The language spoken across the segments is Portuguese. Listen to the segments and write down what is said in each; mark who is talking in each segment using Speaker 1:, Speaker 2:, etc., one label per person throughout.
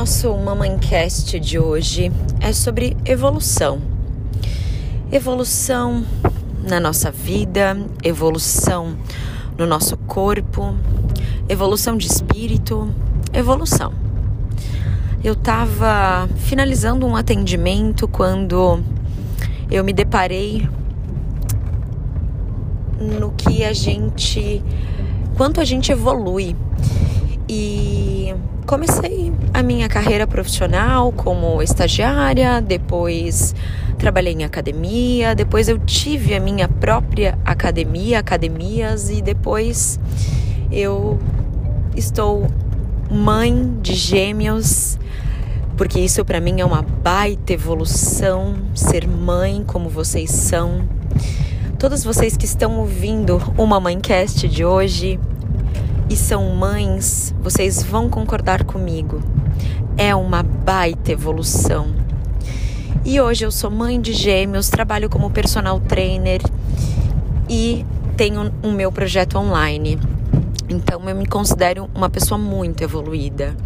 Speaker 1: nosso Mamancast de hoje é sobre evolução. Evolução na nossa vida, evolução no nosso corpo, evolução de espírito, evolução. Eu estava finalizando um atendimento quando eu me deparei no que a gente. quanto a gente evolui. E comecei a minha carreira profissional como estagiária, depois trabalhei em academia, depois eu tive a minha própria academia, academias e depois eu estou mãe de gêmeos, porque isso para mim é uma baita evolução, ser mãe como vocês são. Todos vocês que estão ouvindo o Mamãecast de hoje, e são mães, vocês vão concordar comigo. É uma baita evolução. E hoje eu sou mãe de gêmeos, trabalho como personal trainer e tenho um meu projeto online. Então eu me considero uma pessoa muito evoluída.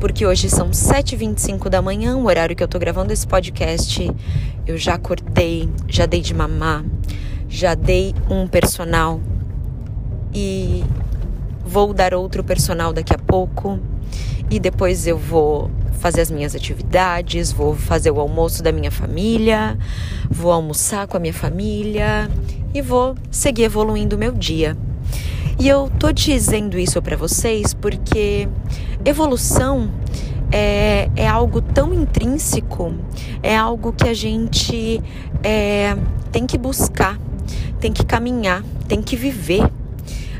Speaker 1: Porque hoje são 7h25 da manhã, o horário que eu tô gravando esse podcast. Eu já acordei, já dei de mamar, já dei um personal e vou dar outro personal daqui a pouco e depois eu vou fazer as minhas atividades, vou fazer o almoço da minha família, vou almoçar com a minha família e vou seguir evoluindo o meu dia. E eu tô dizendo isso para vocês porque evolução é, é algo tão intrínseco, é algo que a gente é, tem que buscar, tem que caminhar, tem que viver.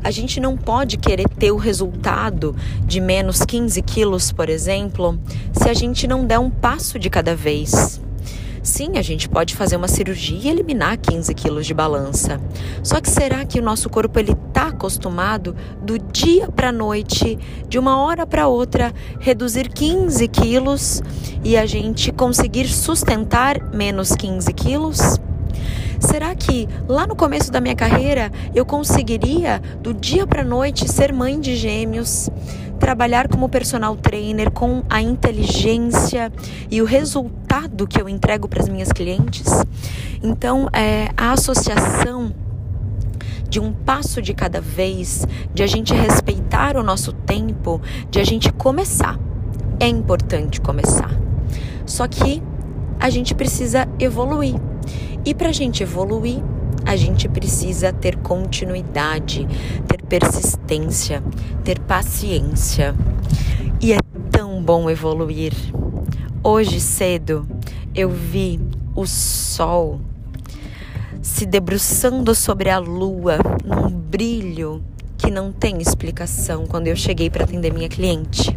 Speaker 1: A gente não pode querer ter o resultado de menos 15 quilos, por exemplo, se a gente não der um passo de cada vez. Sim, a gente pode fazer uma cirurgia e eliminar 15 quilos de balança. Só que será que o nosso corpo ele está acostumado do dia para a noite, de uma hora para outra, reduzir 15 quilos e a gente conseguir sustentar menos 15 quilos? Será que lá no começo da minha carreira eu conseguiria do dia para noite ser mãe de gêmeos, trabalhar como personal trainer com a inteligência e o resultado que eu entrego para as minhas clientes? Então, é, a associação de um passo de cada vez, de a gente respeitar o nosso tempo, de a gente começar. É importante começar. Só que a gente precisa evoluir. E para a gente evoluir, a gente precisa ter continuidade, ter persistência, ter paciência. E é tão bom evoluir. Hoje cedo eu vi o sol se debruçando sobre a lua num brilho que não tem explicação quando eu cheguei para atender minha cliente.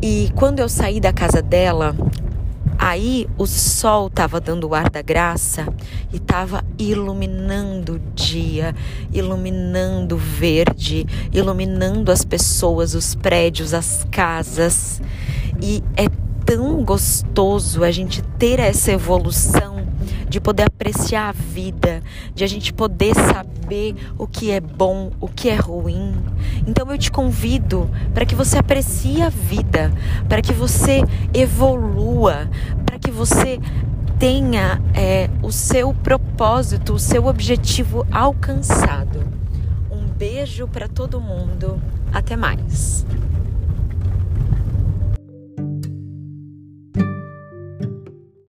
Speaker 1: E quando eu saí da casa dela, Aí o sol estava dando o ar da graça e estava iluminando o dia, iluminando o verde, iluminando as pessoas, os prédios, as casas. E é tão gostoso a gente ter essa evolução de poder apreciar a vida, de a gente poder saber o que é bom, o que é ruim. Então eu te convido para que você aprecie a vida, para que você evolua, para que você tenha é, o seu propósito, o seu objetivo alcançado. Um beijo para todo mundo. Até mais.